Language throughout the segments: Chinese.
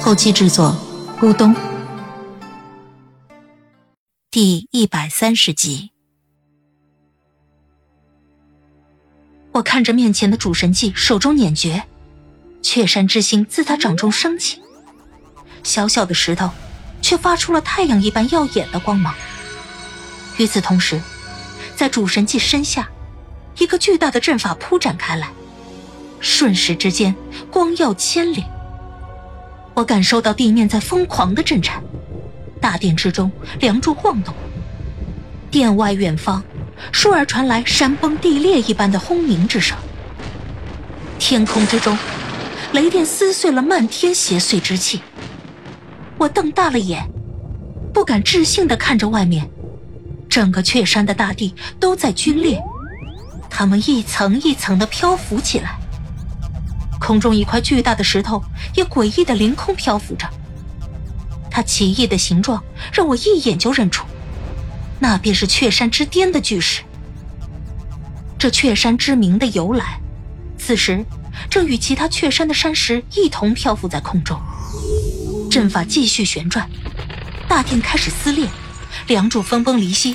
后期制作：咕咚。第一百三十集，我看着面前的主神技，手中捻诀，雀山之心自他掌中升起。小小的石头，却发出了太阳一般耀眼的光芒。与此同时，在主神技身下，一个巨大的阵法铺展开来，瞬时之间光耀千里。我感受到地面在疯狂的震颤。大殿之中，梁柱晃动。殿外远方，倏尔传来山崩地裂一般的轰鸣之声。天空之中，雷电撕碎了漫天邪祟之气。我瞪大了眼，不敢置信的看着外面，整个雀山的大地都在龟裂，它们一层一层的漂浮起来。空中一块巨大的石头也诡异的凌空漂浮着。它奇异的形状让我一眼就认出，那便是雀山之巅的巨石。这雀山之名的由来，此时正与其他雀山的山石一同漂浮在空中。阵法继续旋转，大殿开始撕裂，梁柱分崩离析，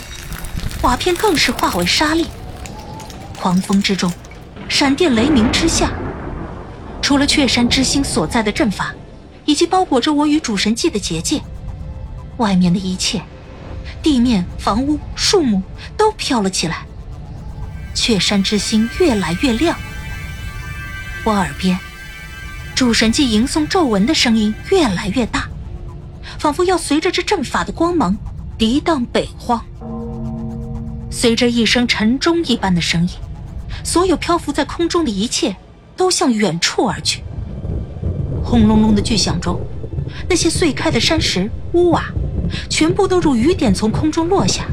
瓦片更是化为沙粒。狂风之中，闪电雷鸣之下，除了雀山之星所在的阵法。以及包裹着我与主神祭的结界，外面的一切，地面、房屋、树木都飘了起来。雀山之星越来越亮，我耳边，主神祭吟诵咒文的声音越来越大，仿佛要随着这阵法的光芒涤荡北荒。随着一声沉钟一般的声音，所有漂浮在空中的一切都向远处而去。轰隆隆的巨响中，那些碎开的山石、屋瓦，全部都如雨点从空中落下，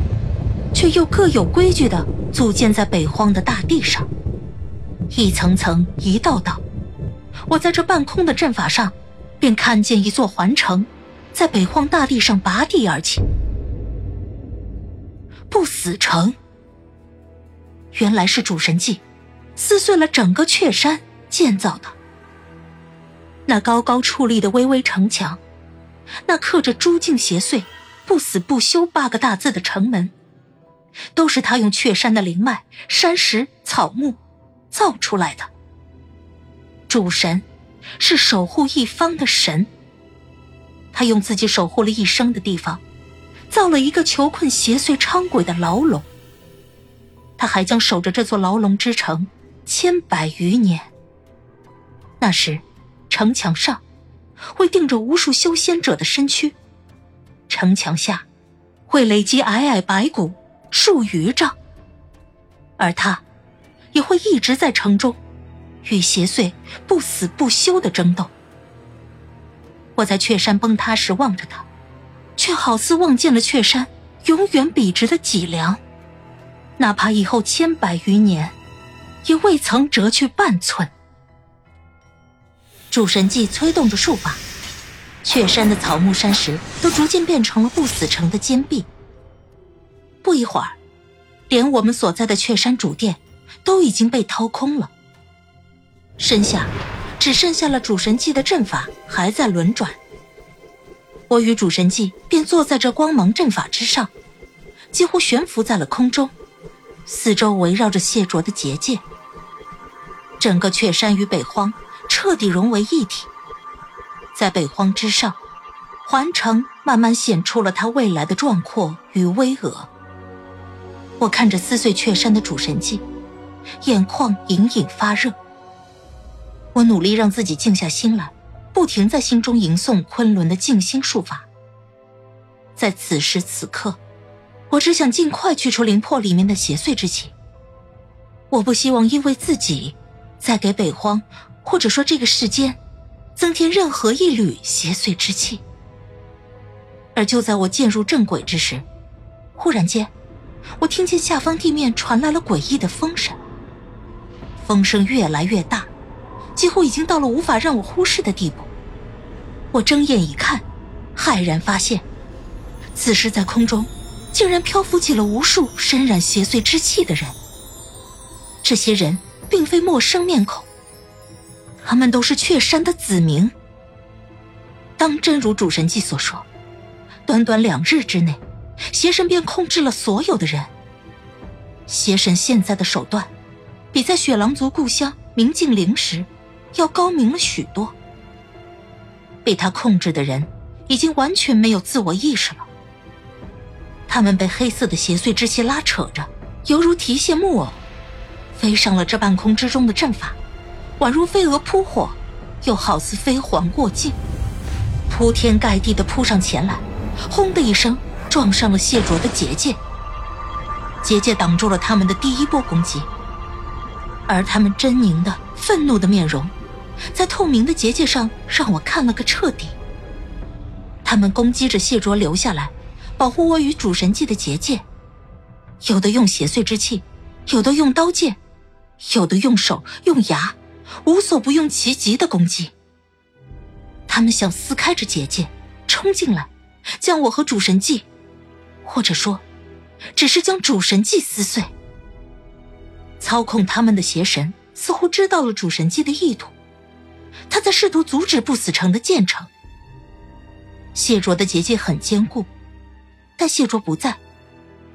却又各有规矩地组建在北荒的大地上，一层层、一道道。我在这半空的阵法上，便看见一座环城，在北荒大地上拔地而起。不死城，原来是主神祭撕碎了整个雀山建造的。那高高矗立的巍巍城墙，那刻着“诸境邪祟，不死不休”八个大字的城门，都是他用雀山的灵脉、山石、草木造出来的。主神是守护一方的神，他用自己守护了一生的地方，造了一个囚困邪祟猖鬼的牢笼。他还将守着这座牢笼之城千百余年。那时。城墙上会钉着无数修仙者的身躯，城墙下会累积皑皑白骨数余丈，而他也会一直在城中与邪祟不死不休的争斗。我在雀山崩塌时望着他，却好似望见了雀山永远笔直的脊梁，哪怕以后千百余年，也未曾折去半寸。主神祭催动着术法，雀山的草木山石都逐渐变成了不死城的坚壁。不一会儿，连我们所在的雀山主殿都已经被掏空了。身下只剩下了主神祭的阵法还在轮转。我与主神祭便坐在这光芒阵法之上，几乎悬浮在了空中，四周围绕着谢卓的结界。整个雀山与北荒。彻底融为一体，在北荒之上，环城慢慢显出了它未来的壮阔与巍峨。我看着撕碎雀山的主神迹，眼眶隐隐发热。我努力让自己静下心来，不停在心中吟诵昆仑的静心术法。在此时此刻，我只想尽快去除灵魄里面的邪祟之气。我不希望因为自己，再给北荒。或者说，这个世间增添任何一缕邪祟之气。而就在我渐入正轨之时，忽然间，我听见下方地面传来了诡异的风声，风声越来越大，几乎已经到了无法让我忽视的地步。我睁眼一看，骇然发现，此时在空中，竟然漂浮起了无数身染邪祟之气的人。这些人并非陌生面孔，他们都是雀山的子民。当真如主神记所说。短短两日之内，邪神便控制了所有的人。邪神现在的手段，比在雪狼族故乡明镜陵时要高明了许多。被他控制的人，已经完全没有自我意识了。他们被黑色的邪祟之气拉扯着，犹如提线木偶，飞上了这半空之中的阵法，宛如飞蛾扑火，又好似飞蝗过境，铺天盖地的扑上前来。轰的一声，撞上了谢卓的结界。结界挡住了他们的第一波攻击，而他们狰狞的、愤怒的面容，在透明的结界上让我看了个彻底。他们攻击着谢卓留下来，保护我与主神祭的结界，有的用邪祟之气，有的用刀剑，有的用手用牙，无所不用其极的攻击。他们想撕开这结界，冲进来。将我和主神祭，或者说，只是将主神祭撕碎。操控他们的邪神似乎知道了主神祭的意图，他在试图阻止不死城的建成。谢卓的结界很坚固，但谢卓不在，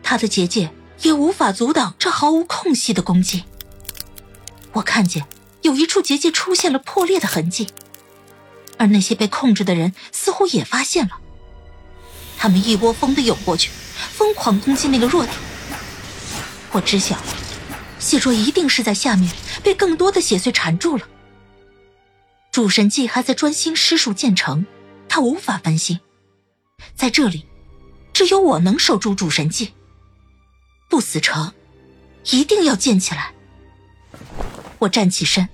他的结界也无法阻挡这毫无空隙的攻击。我看见有一处结界出现了破裂的痕迹，而那些被控制的人似乎也发现了。他们一窝蜂的涌过去，疯狂攻击那个弱点。我知晓，谢卓一定是在下面被更多的血碎缠住了。主神祭还在专心施术建成，他无法分心。在这里，只有我能守住主神祭。不死城，一定要建起来。我站起身，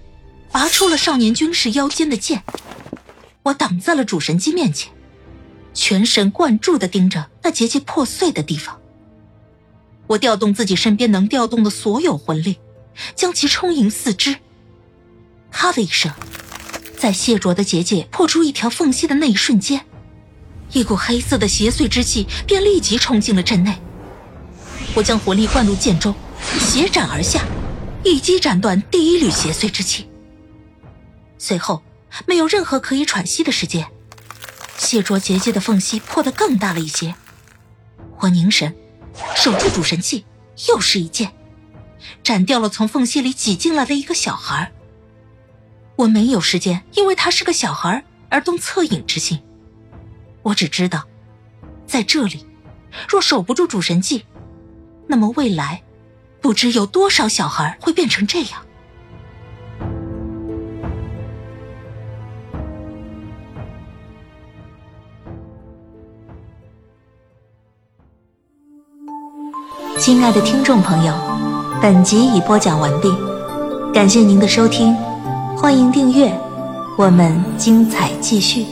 拔出了少年军士腰间的剑，我挡在了主神机面前。全神贯注的盯着那结界破碎的地方。我调动自己身边能调动的所有魂力，将其充盈四肢。咔的一声，在谢卓的结界破出一条缝隙的那一瞬间，一股黑色的邪祟之气便立即冲进了阵内。我将魂力灌入剑中，斜斩而下，一击斩断第一缕邪祟之气。随后，没有任何可以喘息的时间。谢卓结界的缝隙破得更大了一些，我凝神，守住主神器，又是一剑，斩掉了从缝隙里挤进来的一个小孩。我没有时间因为他是个小孩而动恻隐之心，我只知道，在这里，若守不住主神技，那么未来，不知有多少小孩会变成这样。亲爱的听众朋友，本集已播讲完毕，感谢您的收听，欢迎订阅，我们精彩继续。